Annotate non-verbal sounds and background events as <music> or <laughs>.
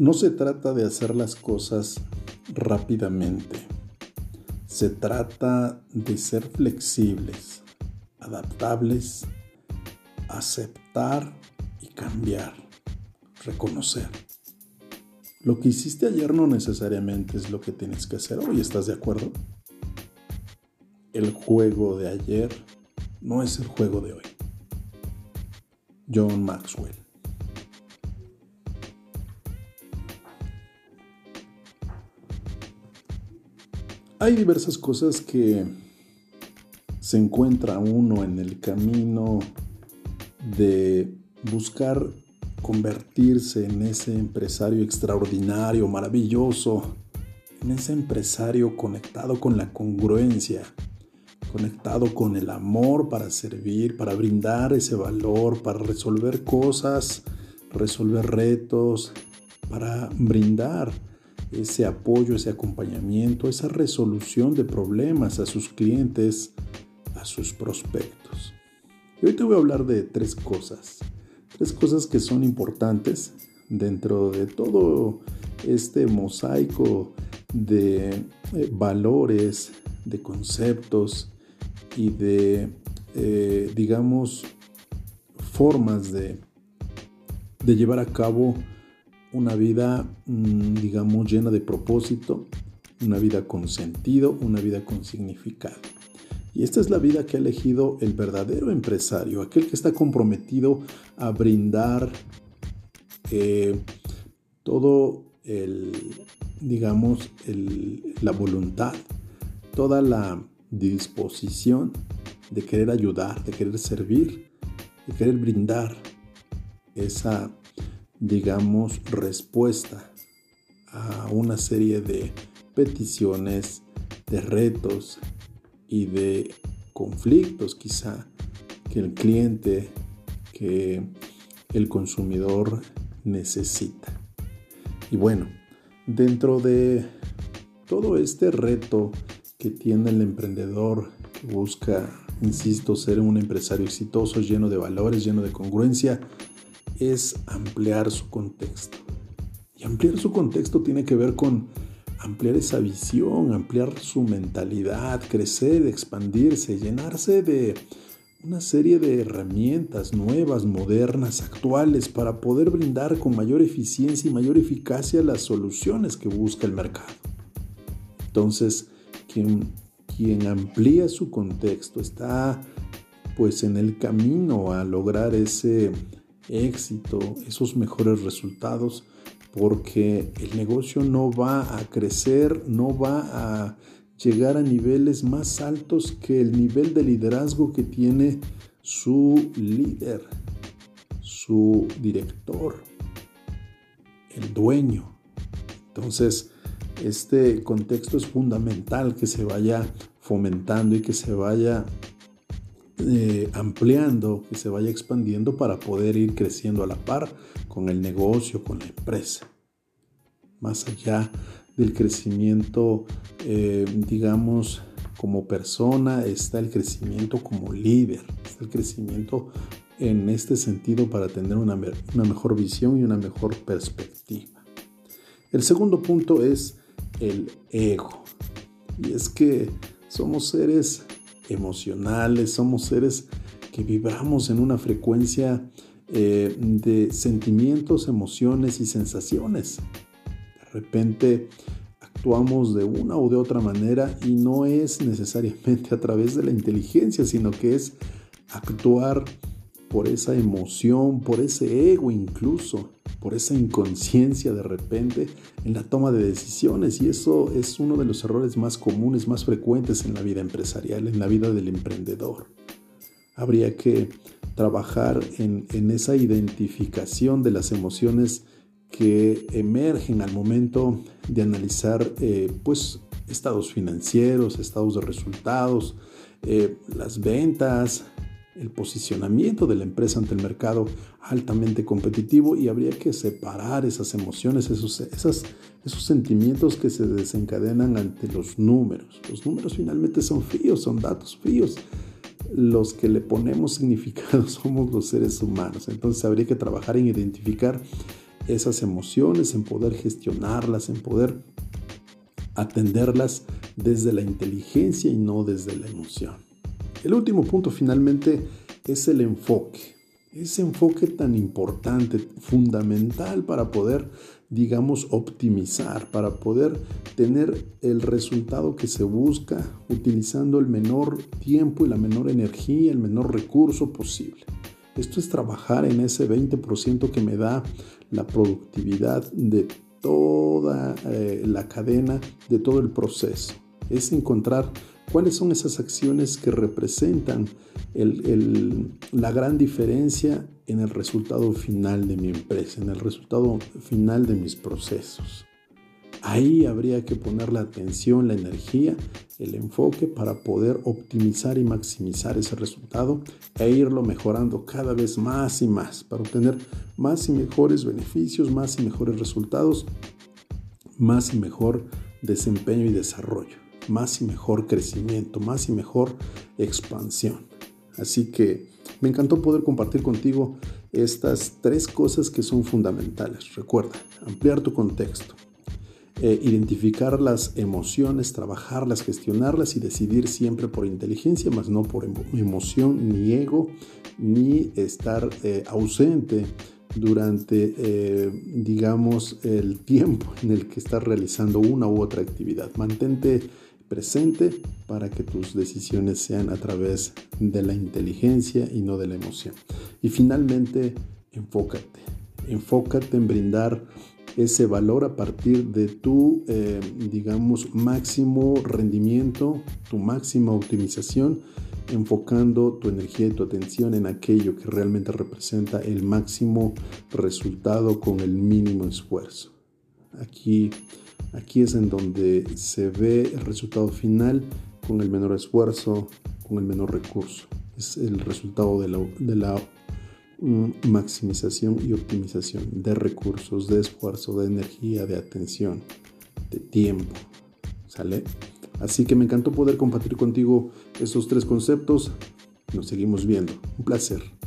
No se trata de hacer las cosas rápidamente. Se trata de ser flexibles, adaptables, aceptar y cambiar, reconocer. Lo que hiciste ayer no necesariamente es lo que tienes que hacer hoy, ¿estás de acuerdo? El juego de ayer no es el juego de hoy. John Maxwell. Hay diversas cosas que se encuentra uno en el camino de buscar convertirse en ese empresario extraordinario, maravilloso, en ese empresario conectado con la congruencia, conectado con el amor para servir, para brindar ese valor, para resolver cosas, resolver retos, para brindar ese apoyo, ese acompañamiento, esa resolución de problemas a sus clientes, a sus prospectos. Y hoy te voy a hablar de tres cosas, tres cosas que son importantes dentro de todo este mosaico de eh, valores, de conceptos y de, eh, digamos, formas de, de llevar a cabo una vida, mm, digamos, llena de propósito, una vida con sentido, una vida con significado. Y esta es la vida que ha elegido el verdadero empresario, aquel que está comprometido a brindar eh, todo el, digamos, la voluntad, toda la disposición de querer ayudar, de querer servir, de querer brindar esa digamos, respuesta a una serie de peticiones, de retos y de conflictos quizá que el cliente, que el consumidor necesita. Y bueno, dentro de todo este reto que tiene el emprendedor que busca, insisto, ser un empresario exitoso, lleno de valores, lleno de congruencia, es ampliar su contexto. Y ampliar su contexto tiene que ver con ampliar esa visión, ampliar su mentalidad, crecer, expandirse, llenarse de una serie de herramientas nuevas, modernas, actuales, para poder brindar con mayor eficiencia y mayor eficacia las soluciones que busca el mercado. Entonces, quien, quien amplía su contexto está pues en el camino a lograr ese éxito, esos mejores resultados, porque el negocio no va a crecer, no va a llegar a niveles más altos que el nivel de liderazgo que tiene su líder, su director, el dueño. Entonces, este contexto es fundamental que se vaya fomentando y que se vaya eh, ampliando, que se vaya expandiendo para poder ir creciendo a la par con el negocio, con la empresa. Más allá del crecimiento, eh, digamos, como persona, está el crecimiento como líder, está el crecimiento en este sentido para tener una, una mejor visión y una mejor perspectiva. El segundo punto es el ego. Y es que somos seres emocionales, somos seres que vibramos en una frecuencia eh, de sentimientos, emociones y sensaciones. De repente actuamos de una o de otra manera y no es necesariamente a través de la inteligencia, sino que es actuar por esa emoción, por ese ego incluso, por esa inconsciencia de repente en la toma de decisiones. Y eso es uno de los errores más comunes, más frecuentes en la vida empresarial, en la vida del emprendedor. Habría que trabajar en, esa identificación de las emociones que emergen al momento de analizar eh, pues, estados financieros, estados de resultados, eh, las ventas, el posicionamiento de la empresa ante el mercado altamente competitivo y habría que separar esas emociones, esos, esos sentimientos que se desencadenan ante los números. Los números finalmente son fríos, son datos fríos. Los que le ponemos significado <laughs> somos los seres humanos. Entonces habría que trabajar en identificar esas emociones, en poder gestionarlas, en poder atenderlas desde la inteligencia y no desde la emoción. El último punto finalmente es el enfoque. Ese enfoque tan importante, fundamental para poder, digamos, optimizar, para poder tener el resultado que se busca utilizando el menor tiempo y la menor energía, el menor recurso posible. Esto es trabajar en ese 20% que me da la productividad de toda eh, la cadena, de todo el proceso. Es encontrar cuáles son esas acciones que representan la gran diferencia en el resultado final de mi empresa, en el resultado final de mis procesos. Ahí habría que poner la atención, la energía, el enfoque para poder optimizar y maximizar ese resultado e irlo mejorando cada vez más y más para obtener más y mejores beneficios, más y mejores resultados, más y mejor desempeño y desarrollo, más y mejor crecimiento, más y mejor expansión. Así que me encantó poder compartir contigo estas tres cosas que son fundamentales. Recuerda, ampliar tu contexto, eh, identificar las emociones, trabajarlas, gestionarlas y decidir siempre por inteligencia, más no por emoción, ni ego, ni estar eh, ausente durante, eh, digamos, el tiempo en el que estás realizando una u otra actividad. Mantente presente para que tus decisiones sean a través de la inteligencia y no de la emoción. Y finalmente, enfócate. Enfócate en brindar ese valor a partir de tu, eh, digamos, máximo rendimiento, tu máxima optimización, enfocando tu energía y tu atención en aquello que realmente representa el máximo resultado con el mínimo esfuerzo. Aquí, aquí es en donde se ve el resultado final con el menor esfuerzo, con el menor recurso. Es el resultado de la, de la maximización y optimización de recursos, de esfuerzo, de energía, de atención, de tiempo. ¿Sale? Así que me encantó poder compartir contigo estos tres conceptos. Nos seguimos viendo. Un placer.